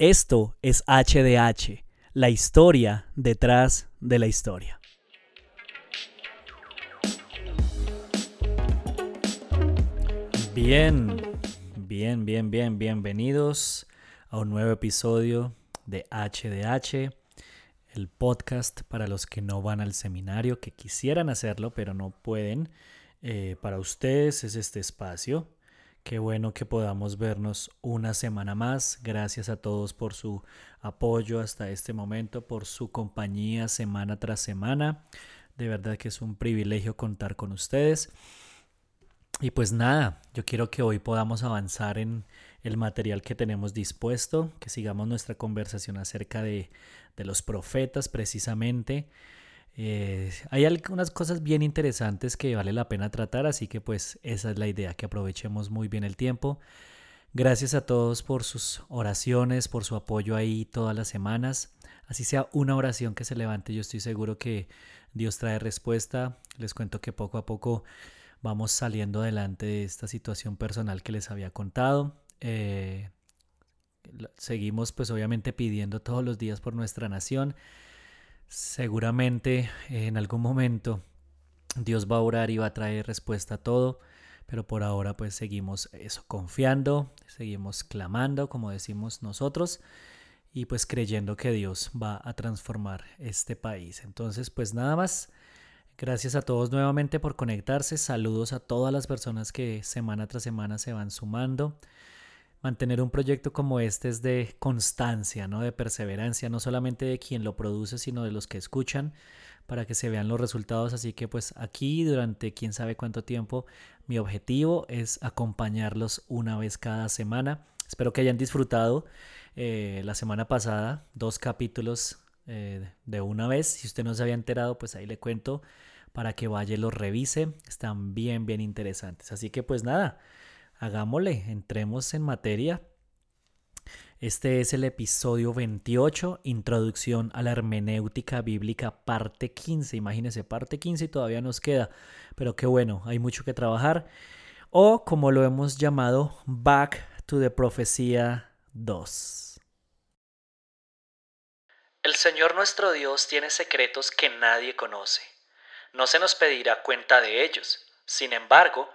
Esto es HDH, la historia detrás de la historia. Bien, bien, bien, bien, bienvenidos a un nuevo episodio de HDH, el podcast para los que no van al seminario, que quisieran hacerlo, pero no pueden. Eh, para ustedes es este espacio Qué bueno que podamos vernos una semana más. Gracias a todos por su apoyo hasta este momento, por su compañía semana tras semana. De verdad que es un privilegio contar con ustedes. Y pues nada, yo quiero que hoy podamos avanzar en el material que tenemos dispuesto, que sigamos nuestra conversación acerca de, de los profetas precisamente. Eh, hay algunas cosas bien interesantes que vale la pena tratar, así que pues esa es la idea, que aprovechemos muy bien el tiempo. Gracias a todos por sus oraciones, por su apoyo ahí todas las semanas. Así sea una oración que se levante, yo estoy seguro que Dios trae respuesta. Les cuento que poco a poco vamos saliendo adelante de esta situación personal que les había contado. Eh, seguimos pues obviamente pidiendo todos los días por nuestra nación Seguramente en algún momento Dios va a orar y va a traer respuesta a todo, pero por ahora pues seguimos eso, confiando, seguimos clamando, como decimos nosotros, y pues creyendo que Dios va a transformar este país. Entonces pues nada más, gracias a todos nuevamente por conectarse, saludos a todas las personas que semana tras semana se van sumando mantener un proyecto como este es de constancia, ¿no? De perseverancia, no solamente de quien lo produce, sino de los que escuchan para que se vean los resultados. Así que pues aquí durante quién sabe cuánto tiempo mi objetivo es acompañarlos una vez cada semana. Espero que hayan disfrutado eh, la semana pasada dos capítulos eh, de una vez. Si usted no se había enterado, pues ahí le cuento para que vaya y los revise. Están bien, bien interesantes. Así que pues nada hagámosle, entremos en materia. Este es el episodio 28, Introducción a la Hermenéutica Bíblica, parte 15. Imagínense, parte 15 y todavía nos queda, pero qué bueno, hay mucho que trabajar. O como lo hemos llamado, Back to the Profecía 2. El Señor nuestro Dios tiene secretos que nadie conoce. No se nos pedirá cuenta de ellos. Sin embargo,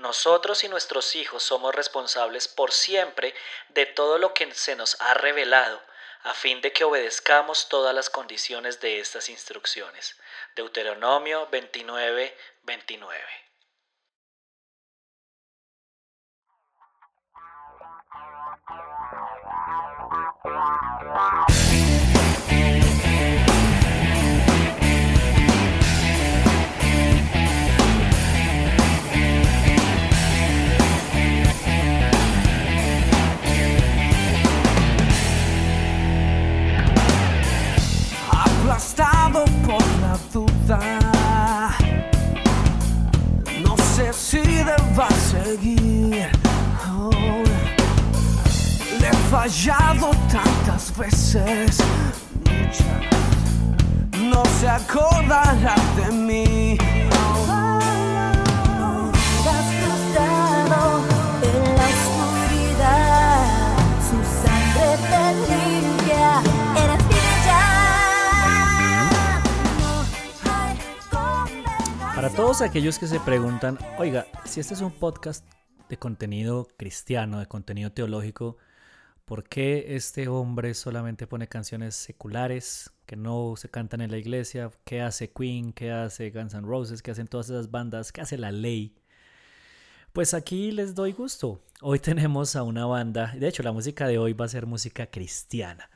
nosotros y nuestros hijos somos responsables por siempre de todo lo que se nos ha revelado, a fin de que obedezcamos todas las condiciones de estas instrucciones. Deuteronomio 29, 29. Por la duda. No sé si deba seguir. Oh, le he fallado tantas veces. No se acordará de mí. Todos aquellos que se preguntan, oiga, si este es un podcast de contenido cristiano, de contenido teológico, ¿por qué este hombre solamente pone canciones seculares que no se cantan en la iglesia? ¿Qué hace Queen? ¿Qué hace Guns N' Roses? ¿Qué hacen todas esas bandas? ¿Qué hace la ley? Pues aquí les doy gusto. Hoy tenemos a una banda, de hecho la música de hoy va a ser música cristiana.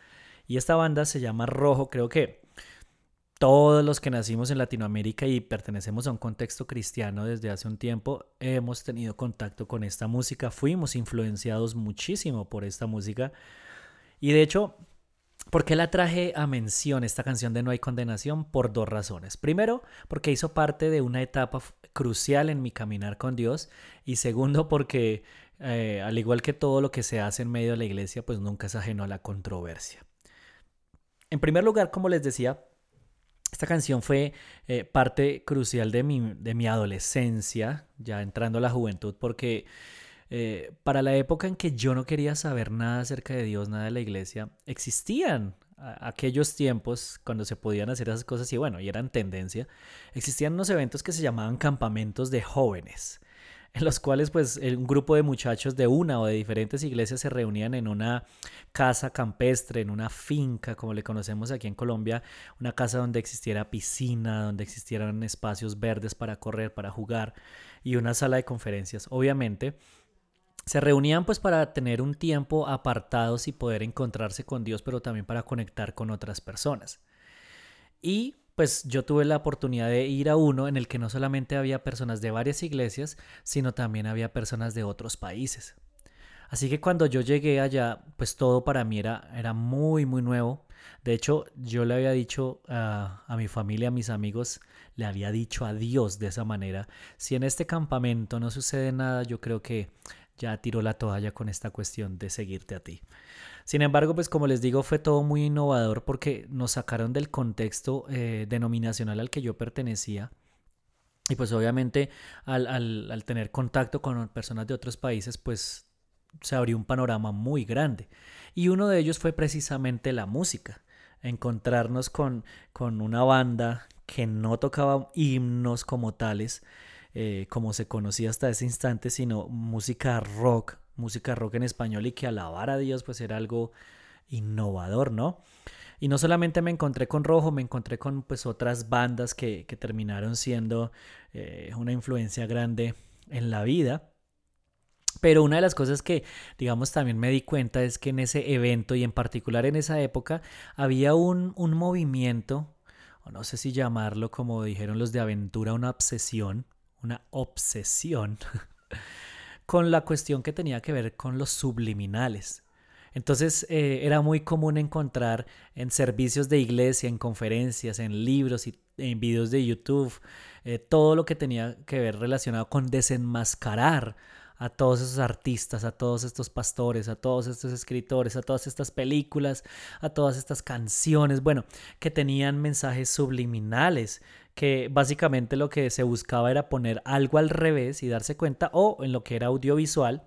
Y esta banda se llama Rojo, creo que todos los que nacimos en Latinoamérica y pertenecemos a un contexto cristiano desde hace un tiempo, hemos tenido contacto con esta música, fuimos influenciados muchísimo por esta música. Y de hecho, ¿por qué la traje a mención esta canción de No hay condenación? Por dos razones. Primero, porque hizo parte de una etapa crucial en mi caminar con Dios. Y segundo, porque eh, al igual que todo lo que se hace en medio de la iglesia, pues nunca es ajeno a la controversia. En primer lugar, como les decía, esta canción fue eh, parte crucial de mi, de mi adolescencia, ya entrando a la juventud, porque eh, para la época en que yo no quería saber nada acerca de Dios, nada de la iglesia, existían aquellos tiempos cuando se podían hacer esas cosas y bueno, y eran tendencia, existían unos eventos que se llamaban campamentos de jóvenes en los cuales pues un grupo de muchachos de una o de diferentes iglesias se reunían en una casa campestre, en una finca, como le conocemos aquí en Colombia, una casa donde existiera piscina, donde existieran espacios verdes para correr, para jugar y una sala de conferencias. Obviamente, se reunían pues para tener un tiempo apartados y poder encontrarse con Dios, pero también para conectar con otras personas. Y pues yo tuve la oportunidad de ir a uno en el que no solamente había personas de varias iglesias, sino también había personas de otros países. Así que cuando yo llegué allá, pues todo para mí era, era muy, muy nuevo. De hecho, yo le había dicho a, mi familia, a mis amigos, le había dicho a Dios de esa manera, si en este campamento no sucede nada, yo creo que ya tiró la toalla con esta cuestión de seguirte a ti. Sin embargo, pues como les digo, fue todo muy innovador porque nos sacaron del contexto eh, denominacional al que yo pertenecía. Y pues obviamente al, al, tener contacto con personas de otros países, pues se abrió un panorama muy grande. Y uno de ellos fue precisamente la música. Encontrarnos con, con una banda que no tocaba himnos como tales, eh, como se conocía hasta ese instante, sino música rock, música rock en español y que alabar a Dios pues era algo innovador, ¿no? Y no solamente me encontré con Rojo, me encontré con pues otras bandas que, terminaron siendo eh, una influencia grande en la vida. Pero una de las cosas que, digamos, también me di cuenta es que en ese evento y en particular en esa época había un, un movimiento, o no sé si llamarlo como dijeron los de aventura, una obsesión, una obsesión con la cuestión que tenía que ver con los subliminales. Entonces eh, era muy común encontrar en servicios de iglesia, en conferencias, en libros y en videos de YouTube, eh, todo lo que tenía que ver relacionado con desenmascarar a todos esos artistas, a todos estos pastores, a todos estos escritores, a todas estas películas, a todas estas canciones, bueno, que tenían mensajes subliminales, que básicamente lo que se buscaba era poner algo al revés y darse cuenta, o en lo que era audiovisual,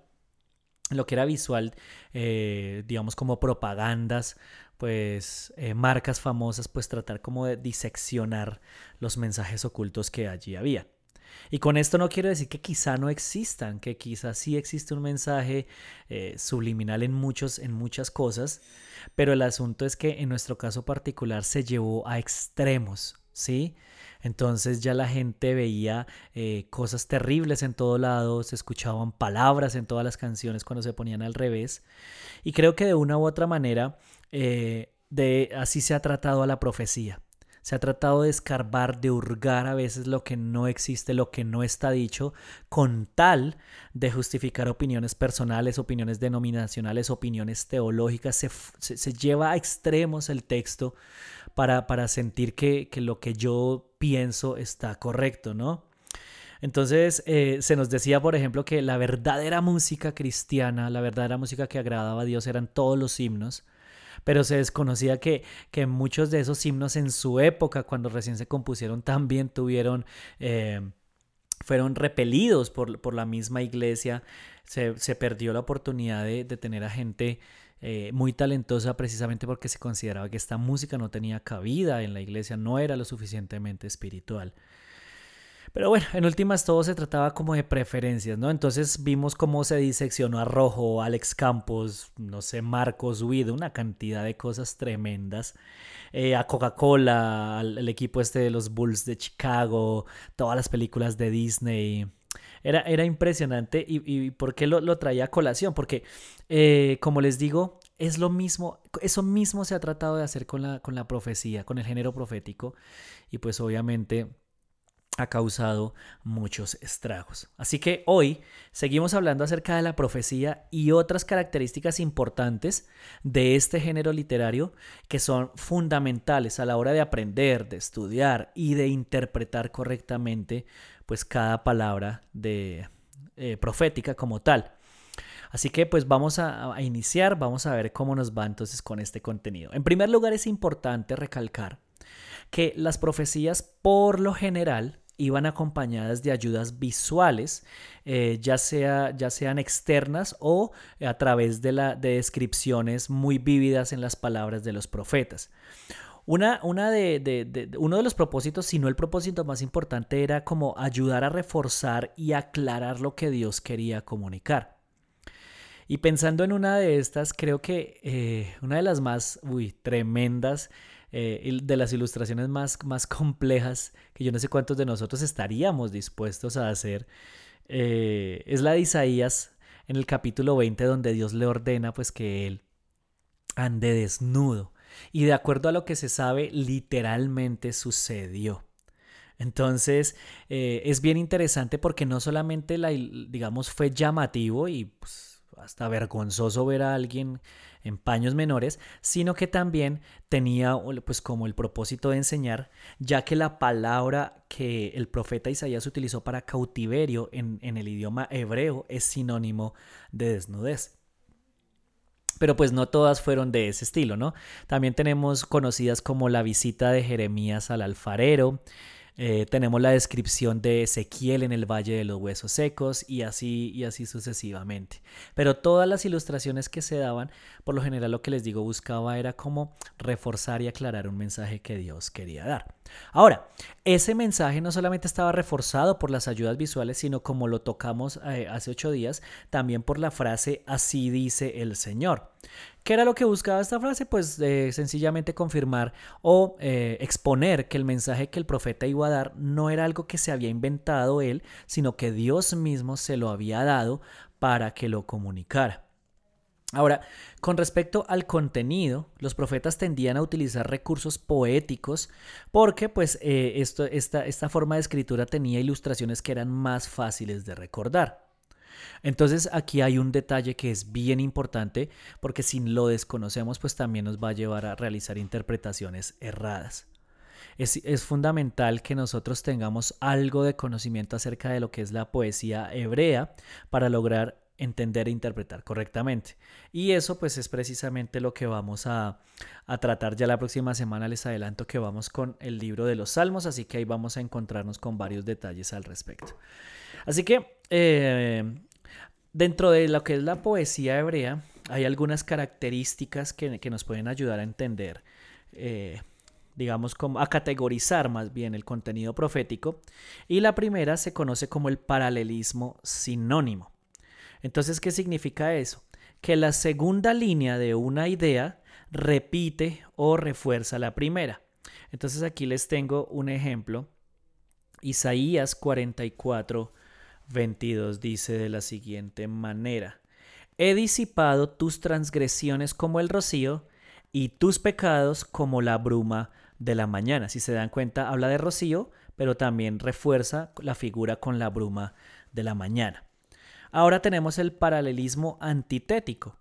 en lo que era visual, eh, digamos como propagandas, pues eh, marcas famosas, pues tratar como de diseccionar los mensajes ocultos que allí había. Y con esto no quiero decir que quizá no existan, que quizá sí existe un mensaje eh, subliminal en, muchos, en muchas cosas, pero el asunto es que en nuestro caso particular se llevó a extremos, ¿sí? Entonces ya la gente veía eh, cosas terribles en todo lado, se escuchaban palabras en todas las canciones cuando se ponían al revés. Y creo que de una u otra manera, eh, de, así se ha tratado a la profecía. Se ha tratado de escarbar, de hurgar a veces lo que no existe, lo que no está dicho, con tal de justificar opiniones personales, opiniones denominacionales, opiniones teológicas. Se, lleva a extremos el texto para, para sentir que, lo que yo pienso está correcto, ¿no? Entonces eh, se nos decía, por ejemplo, que la verdadera música cristiana, la verdadera música que agradaba a Dios eran todos los himnos pero se desconocía que, que muchos de esos himnos en su época, cuando recién se compusieron, también tuvieron... Eh, fueron repelidos por, por, la misma iglesia, se, se, perdió la oportunidad de, de tener a gente eh, muy talentosa precisamente porque se consideraba que esta música no tenía cabida en la iglesia, no era lo suficientemente espiritual. Pero bueno, en últimas todo se trataba como de preferencias, ¿no? Entonces vimos cómo se diseccionó a Rojo, Alex Campos, no sé, Marcos Witt, una cantidad de cosas tremendas. Eh, a Coca-Cola, al, equipo este de los Bulls de Chicago, todas las películas de Disney. Era, era impresionante y, ¿por qué lo, traía a colación? Porque, eh, como les digo, es lo mismo, eso mismo se ha tratado de hacer con la, con la profecía, con el género profético y pues obviamente ha causado muchos estragos. Así que hoy seguimos hablando acerca de la profecía y otras características importantes de este género literario que son fundamentales a la hora de aprender, de estudiar y de interpretar correctamente pues cada palabra de eh, profética como tal. Así que pues vamos a, a iniciar, vamos a ver cómo nos va entonces con este contenido. En primer lugar es importante recalcar que las profecías por lo general iban acompañadas de ayudas visuales, eh, ya, sea, ya sean externas o a través de, la, de descripciones muy vívidas en las palabras de los profetas. Una, una de, uno de los propósitos, si no el propósito más importante, era como ayudar a reforzar y aclarar lo que Dios quería comunicar. Y pensando en una de estas, creo que eh, una de las más uy, tremendas, eh, de las ilustraciones más, más complejas, que yo no sé cuántos de nosotros estaríamos dispuestos a hacer, eh, es la de Isaías en el capítulo 20, donde Dios le ordena pues que él ande desnudo. Y de acuerdo a lo que se sabe, literalmente sucedió. Entonces, eh, es bien interesante porque no solamente, la, digamos, fue llamativo y pues, hasta vergonzoso ver a alguien en paños menores, sino que también tenía pues como el propósito de enseñar, ya que la palabra que el profeta Isaías utilizó para cautiverio en, en el idioma hebreo es sinónimo de desnudez pero pues no todas fueron de ese estilo, ¿no? También tenemos conocidas como la visita de Jeremías al alfarero, eh, tenemos la descripción de Ezequiel en el Valle de los Huesos Secos y así, y así sucesivamente. Pero todas las ilustraciones que se daban, por lo general lo que les digo, buscaba era como reforzar y aclarar un mensaje que Dios quería dar. Ahora, ese mensaje no solamente estaba reforzado por las ayudas visuales, sino como lo tocamos eh, hace ocho días, también por la frase así dice el Señor. ¿Qué era lo que buscaba esta frase? Pues eh, sencillamente confirmar o eh, exponer que el mensaje que el profeta iba a dar no era algo que se había inventado él, sino que Dios mismo se lo había dado para que lo comunicara. Ahora, con respecto al contenido, los profetas tendían a utilizar recursos poéticos porque pues eh, esta forma de escritura tenía ilustraciones que eran más fáciles de recordar. Entonces aquí hay un detalle que es bien importante porque si lo desconocemos pues también nos va a llevar a realizar interpretaciones erradas. Es, es, fundamental que nosotros tengamos algo de conocimiento acerca de lo que es la poesía hebrea para lograr entender e interpretar correctamente. Y eso pues es precisamente lo que vamos a, a, tratar ya la próxima semana. Les adelanto que vamos con el libro de los Salmos, así que ahí vamos a encontrarnos con varios detalles al respecto. Así que eh, Dentro de lo que es la poesía hebrea, hay algunas características que, nos pueden ayudar a entender, eh, digamos, a categorizar más bien el contenido profético. Y la primera se conoce como el paralelismo sinónimo. Entonces, ¿qué significa eso? Que la segunda línea de una idea repite o refuerza la primera. Entonces aquí les tengo un ejemplo. Isaías 44, 22 dice de la siguiente manera, He disipado tus transgresiones como el rocío y tus pecados como la bruma de la mañana. Si se dan cuenta, habla de rocío, pero también refuerza la figura con la bruma de la mañana. Ahora tenemos el paralelismo antitético.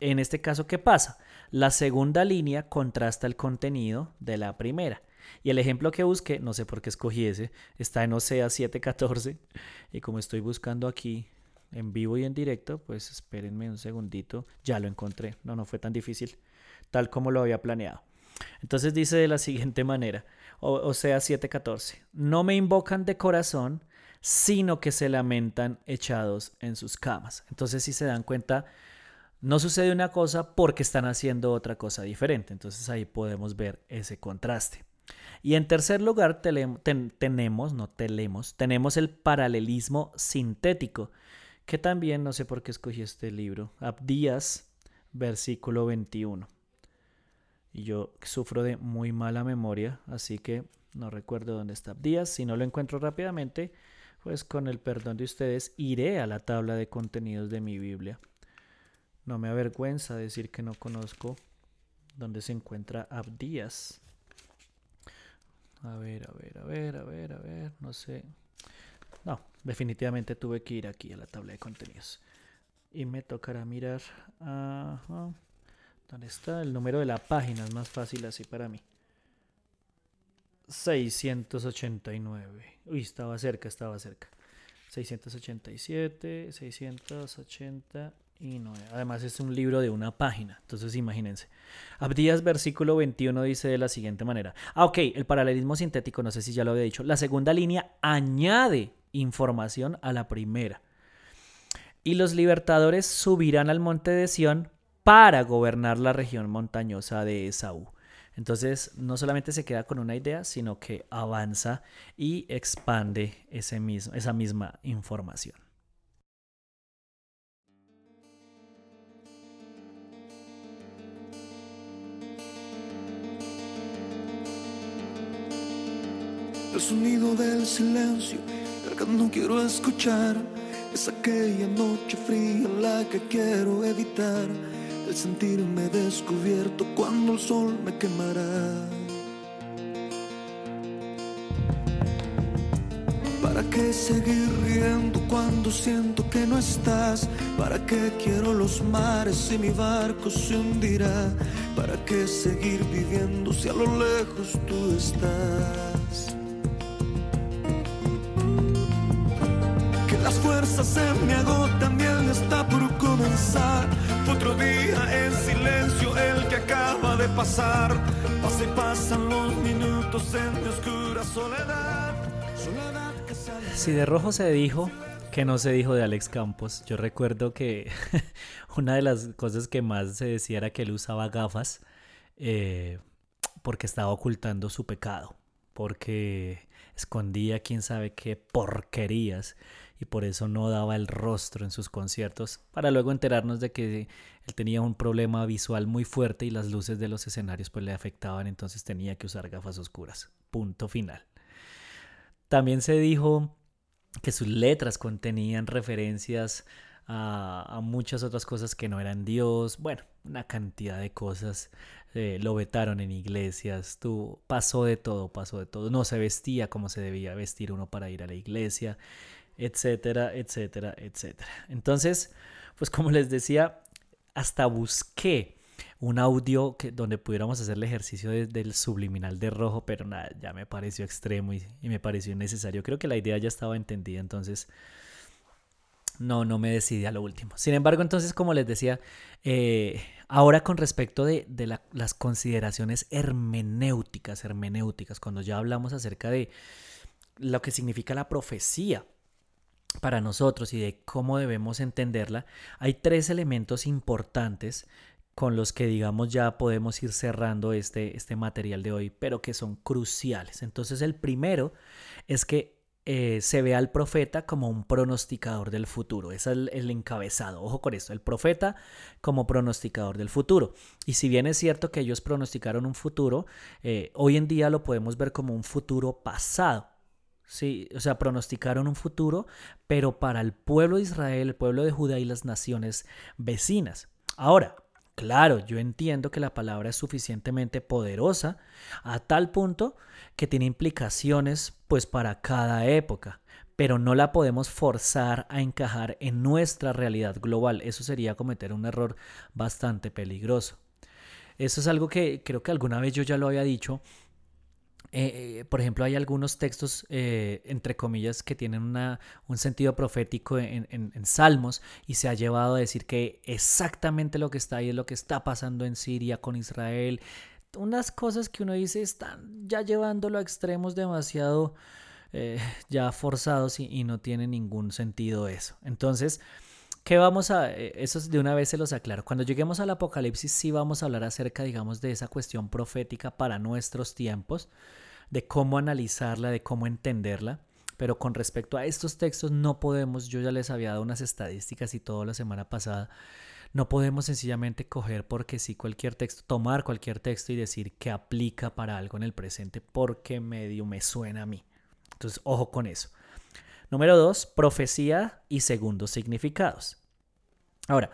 En este caso, ¿qué pasa? La segunda línea contrasta el contenido de la primera. Y el ejemplo que busqué, no sé por qué escogí ese, está en Oseas 7:14. Y como estoy buscando aquí en vivo y en directo, pues espérenme un segundito, ya lo encontré. No, no fue tan difícil, tal como lo había planeado. Entonces dice de la siguiente manera, Oseas 7:14, no me invocan de corazón, sino que se lamentan echados en sus camas. Entonces si se dan cuenta, no sucede una cosa porque están haciendo otra cosa diferente. Entonces ahí podemos ver ese contraste. Y en tercer lugar tenemos, no tenemos, tenemos el paralelismo sintético, que también no sé por qué escogí este libro, Abdías, versículo 21. Y yo sufro de muy mala memoria, así que no recuerdo dónde está Abdías. Si no lo encuentro rápidamente, pues con el perdón de ustedes iré a la tabla de contenidos de mi Biblia. No me avergüenza decir que no conozco dónde se encuentra Abdías. A ver, a ver, a ver, a ver, a ver, no sé. No, definitivamente tuve que ir aquí a la tabla de contenidos. Y me tocará mirar. ¿Dónde está? El número de la página es más fácil así para mí. 689. Uy, estaba cerca, estaba cerca. 687, 689. Además es un libro de una página, entonces imagínense. Abdías versículo 21 dice de la siguiente manera. Ah, ok, el paralelismo sintético, no sé si ya lo había dicho. La segunda línea añade información a la primera. Y los libertadores subirán al monte de Sión para gobernar la región montañosa de Esaú. Entonces, no solamente se queda con una idea, sino que avanza y expande ese mismo, esa misma información. El sonido del silencio, el que no quiero escuchar, es aquella noche fría la que quiero evitar el sentirme descubierto cuando el sol me quemará. ¿Para qué seguir riendo cuando siento que no estás? ¿Para qué quiero los mares si mi barco se hundirá? ¿Para qué seguir viviendo si a lo lejos tú estás? Si de rojo se dijo, que no se dijo de Alex Campos. Yo recuerdo que una de las cosas que más se decía era que él usaba gafas eh, porque estaba ocultando su pecado, porque escondía quién sabe qué porquerías y por eso no daba el rostro en sus conciertos, para luego enterarnos de que él tenía un problema visual muy fuerte y las luces de los escenarios pues le afectaban, entonces tenía que usar gafas oscuras. Punto final. También se dijo que sus letras contenían referencias a, muchas otras cosas que no eran Dios, bueno, una cantidad de cosas. Eh, lo vetaron en iglesias, tú, pasó de todo, pasó de todo. No se vestía como se debía vestir uno para ir a la iglesia, etcétera, etcétera, etcétera. Entonces, pues como les decía, hasta busqué un audio que, donde pudiéramos hacer el ejercicio de, del subliminal de rojo, pero nada, ya me pareció extremo y, me pareció innecesario. Creo que la idea ya estaba entendida, entonces no, no me decidí a lo último. Sin embargo, entonces, como les decía, eh, ahora con respecto de, de la, las consideraciones hermenéuticas, hermenéuticas, cuando ya hablamos acerca de lo que significa la profecía, para nosotros y de cómo debemos entenderla, hay tres elementos importantes con los que digamos ya podemos ir cerrando este, este material de hoy, pero que son cruciales. Entonces el primero es que eh, se ve al profeta como un pronosticador del futuro. Ese es el, encabezado. Ojo con esto, el profeta como pronosticador del futuro. Y si bien es cierto que ellos pronosticaron un futuro, eh, hoy en día lo podemos ver como un futuro pasado. Sí, o sea, pronosticaron un futuro, pero para el pueblo de Israel, el pueblo de Judá y las naciones vecinas. Ahora, claro, yo entiendo que la palabra es suficientemente poderosa a tal punto que tiene implicaciones pues para cada época, pero no la podemos forzar a encajar en nuestra realidad global. Eso sería cometer un error bastante peligroso. Eso es algo que creo que alguna vez yo ya lo había dicho, eh, por ejemplo, hay algunos textos, eh, entre comillas, que tienen una, un sentido profético en, en, Salmos y se ha llevado a decir que exactamente lo que está ahí es lo que está pasando en Siria con Israel. Unas cosas que uno dice están ya llevándolo a extremos demasiado eh, ya forzados y, y, no tiene ningún sentido eso. Entonces, ¿qué vamos a...? Eh, eso de una vez se los aclaro. Cuando lleguemos al Apocalipsis sí vamos a hablar acerca, digamos, de esa cuestión profética para nuestros tiempos de cómo analizarla, de cómo entenderla. Pero con respecto a estos textos no podemos, yo ya les había dado unas estadísticas y todo la semana pasada, no podemos sencillamente coger porque sí cualquier texto, tomar cualquier texto y decir que aplica para algo en el presente porque medio me suena a mí. Entonces, ojo con eso. Número dos, profecía y segundos significados. Ahora,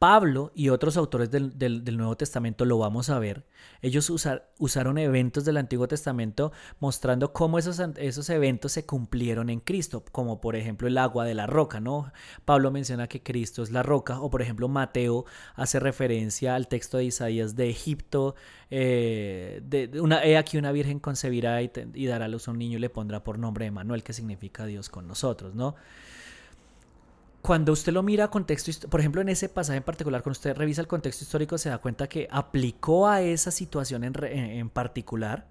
Pablo y otros autores del, Nuevo Testamento lo vamos a ver. Ellos usar, usaron eventos del Antiguo Testamento mostrando cómo esos, eventos se cumplieron en Cristo, como por ejemplo el agua de la roca, ¿no? Pablo menciona que Cristo es la roca, o por ejemplo Mateo hace referencia al texto de Isaías de Egipto, eh, de, de una, he aquí una virgen concebirá y, dará a luz a un niño y le pondrá por nombre Emanuel, que significa Dios con nosotros, ¿no? Cuando usted lo mira contexto, por ejemplo, en ese pasaje en particular, cuando usted revisa el contexto histórico, se da cuenta que aplicó a esa situación en- en particular.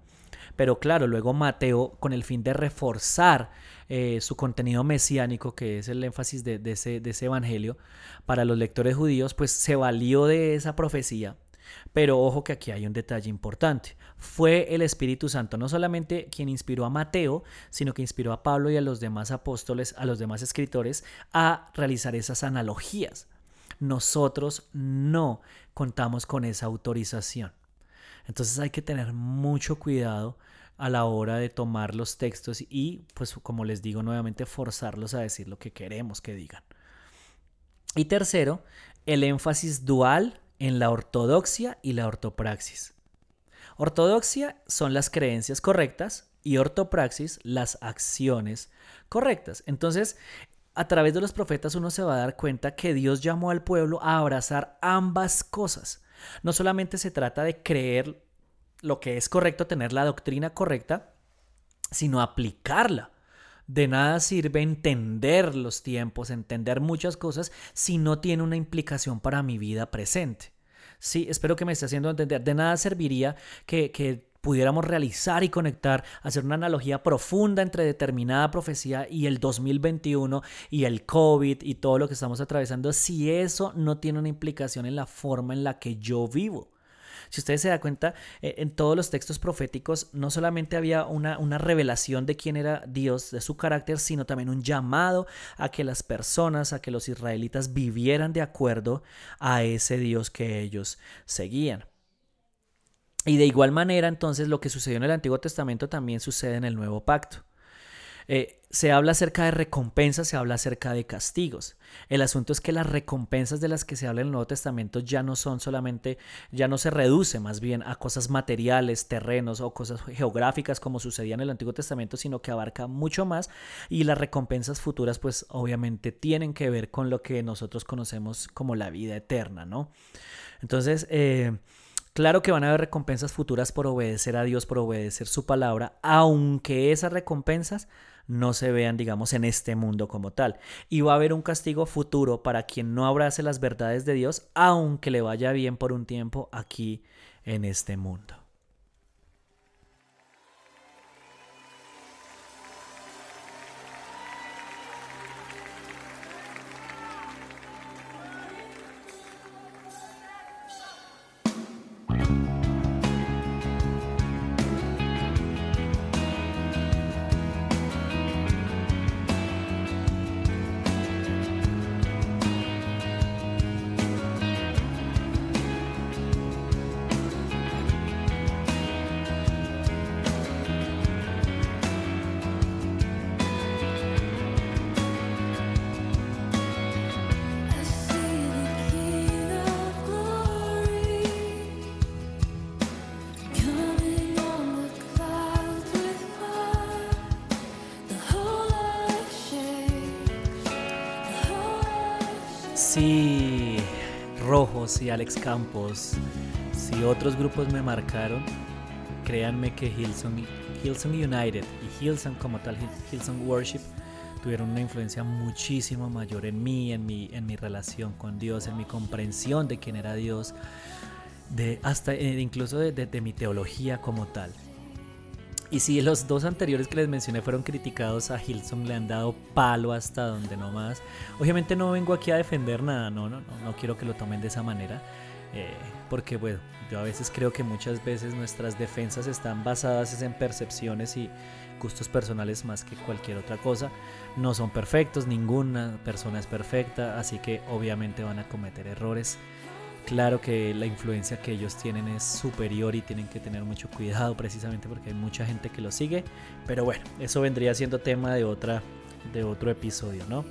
Pero claro, luego Mateo, con el fin de reforzar eh, su contenido mesiánico, que es el énfasis de, de ese, de ese evangelio, para los lectores judíos, pues se valió de esa profecía. Pero ojo que aquí hay un detalle importante. Fue el Espíritu Santo no solamente quien inspiró a Mateo, sino que inspiró a Pablo y a los demás apóstoles, a los demás escritores, a realizar esas analogías. Nosotros no contamos con esa autorización. Entonces hay que tener mucho cuidado a la hora de tomar los textos y, pues como les digo nuevamente, forzarlos a decir lo que queremos que digan. Y tercero, el énfasis dual en la ortodoxia y la ortopraxis. Ortodoxia son las creencias correctas y ortopraxis las acciones correctas. Entonces, a través de los profetas uno se va a dar cuenta que Dios llamó al pueblo a abrazar ambas cosas. No solamente se trata de creer lo que es correcto, tener la doctrina correcta, sino aplicarla. De nada sirve entender los tiempos, entender muchas cosas, si no tiene una implicación para mi vida presente. Sí, espero que me esté haciendo entender. De nada serviría que, que pudiéramos realizar y conectar, hacer una analogía profunda entre determinada profecía y el 2021 y el COVID y todo lo que estamos atravesando, si eso no tiene una implicación en la forma en la que yo vivo. Si ustedes se dan cuenta, eh, en todos los textos proféticos no solamente había una, una, revelación de quién era Dios, de su carácter, sino también un llamado a que las personas, a que los israelitas vivieran de acuerdo a ese Dios que ellos seguían. Y de igual manera, entonces, lo que sucedió en el Antiguo Testamento también sucede en el Nuevo Pacto. Eh, se habla acerca de recompensas, se habla acerca de castigos. El asunto es que las recompensas de las que se habla en el Nuevo Testamento ya no son solamente, ya no se reduce más bien a cosas materiales, terrenos o cosas geográficas como sucedía en el Antiguo Testamento, sino que abarca mucho más y las recompensas futuras pues obviamente tienen que ver con lo que nosotros conocemos como la vida eterna, ¿no? Entonces, eh, Claro que van a haber recompensas futuras por obedecer a Dios, por obedecer su palabra, aunque esas recompensas no se vean, digamos, en este mundo como tal. Y va a haber un castigo futuro para quien no abrace las verdades de Dios, aunque le vaya bien por un tiempo aquí en este mundo. Sí, Rojos y Alex Campos, si otros grupos me marcaron, créanme que Hillsong, Hillsong United y Hillsong como tal, Hillsong Worship, tuvieron una influencia muchísimo mayor en mí, en mi, en mi relación con Dios, en mi comprensión de quién era Dios, de hasta eh, incluso de mi teología como tal. Y si los dos anteriores que les mencioné fueron criticados, a Hilson le han dado palo hasta donde no más. Obviamente no vengo aquí a defender nada, no, no, no, no quiero que lo tomen de esa manera. Eh, porque bueno, yo a veces creo que muchas veces nuestras defensas están basadas en percepciones y gustos personales más que cualquier otra cosa. No son perfectos, ninguna persona es perfecta, así que obviamente van a cometer errores. Claro que la influencia que ellos tienen es superior y tienen que tener mucho cuidado precisamente porque hay mucha gente que lo sigue. Pero bueno, eso vendría siendo tema de, otra, de otro episodio, ¿no?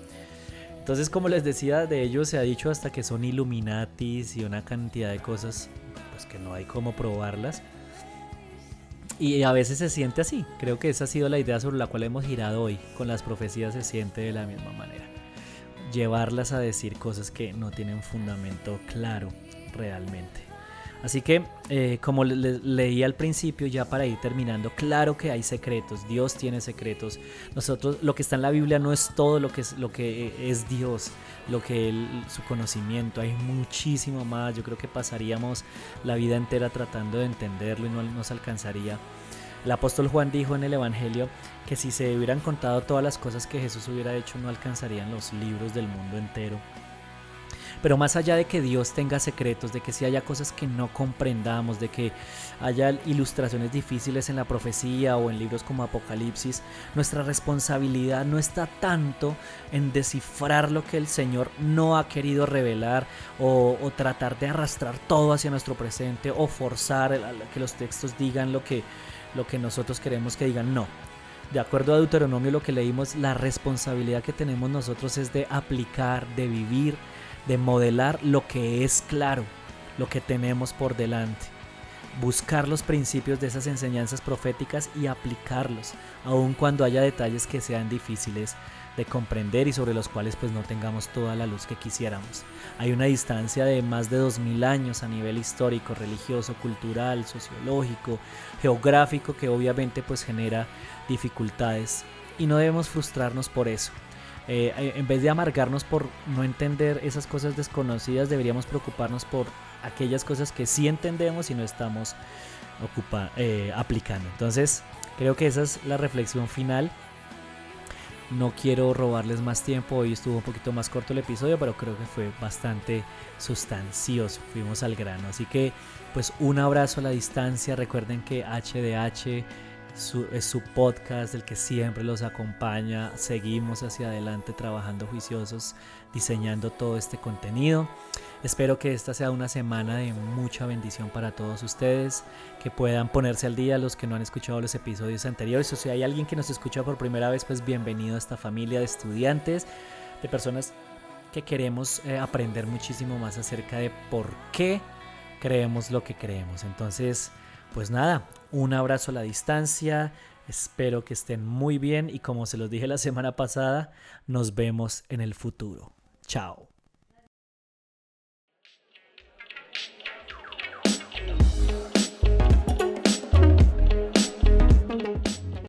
Entonces, como les decía, de ellos se ha dicho hasta que son Illuminatis y una cantidad de cosas pues que no hay cómo probarlas. Y a veces se siente así. Creo que esa ha sido la idea sobre la cual hemos girado hoy. Con las profecías se siente de la misma manera. Llevarlas a decir cosas que no tienen fundamento claro realmente. Así que, eh, como leí al principio, ya para ir terminando, claro que hay secretos, Dios tiene secretos. Nosotros, lo que está en la Biblia no es todo lo que es, lo que es Dios, lo que su conocimiento, hay muchísimo más. Yo creo que pasaríamos la vida entera tratando de entenderlo y no nos alcanzaría. El apóstol Juan dijo en el Evangelio que si se hubieran contado todas las cosas que Jesús hubiera hecho, no alcanzarían los libros del mundo entero. Pero más allá de que Dios tenga secretos, de que si haya cosas que no comprendamos, de que haya ilustraciones difíciles en la profecía o en libros como Apocalipsis, nuestra responsabilidad no está tanto en descifrar lo que el Señor no ha querido revelar o, tratar de arrastrar todo hacia nuestro presente o forzar que los textos digan lo que, lo que nosotros queremos que digan. No, de acuerdo a Deuteronomio lo que leímos, la responsabilidad que tenemos nosotros es de aplicar, de vivir de modelar lo que es claro, lo que tenemos por delante. Buscar los principios de esas enseñanzas proféticas y aplicarlos, aun cuando haya detalles que sean difíciles de comprender y sobre los cuales pues no tengamos toda la luz que quisiéramos. Hay una distancia de más de 2000 años a nivel histórico, religioso, cultural, sociológico, geográfico que obviamente pues genera dificultades y no debemos frustrarnos por eso. Eh, eh, en vez de amargarnos por no entender esas cosas desconocidas, deberíamos preocuparnos por aquellas cosas que sí entendemos y no estamos eh, aplicando. Entonces, creo que esa es la reflexión final. No quiero robarles más tiempo, hoy estuvo un poquito más corto el episodio, pero creo que fue bastante sustancioso, fuimos al grano. Así que, pues un abrazo a la distancia, recuerden que HDH es su podcast, el que siempre los acompaña. Seguimos hacia adelante trabajando juiciosos, diseñando todo este contenido. Espero que esta sea una semana de mucha bendición para todos ustedes, que puedan ponerse al día los que no han escuchado los episodios anteriores. O si hay alguien que nos escucha por primera vez, pues bienvenido a esta familia de estudiantes, de personas que queremos eh, aprender muchísimo más acerca de por qué creemos lo que creemos. Entonces, pues nada, un abrazo a la distancia. Espero que estén muy bien y como se los dije la semana pasada, nos vemos en el futuro. Chao.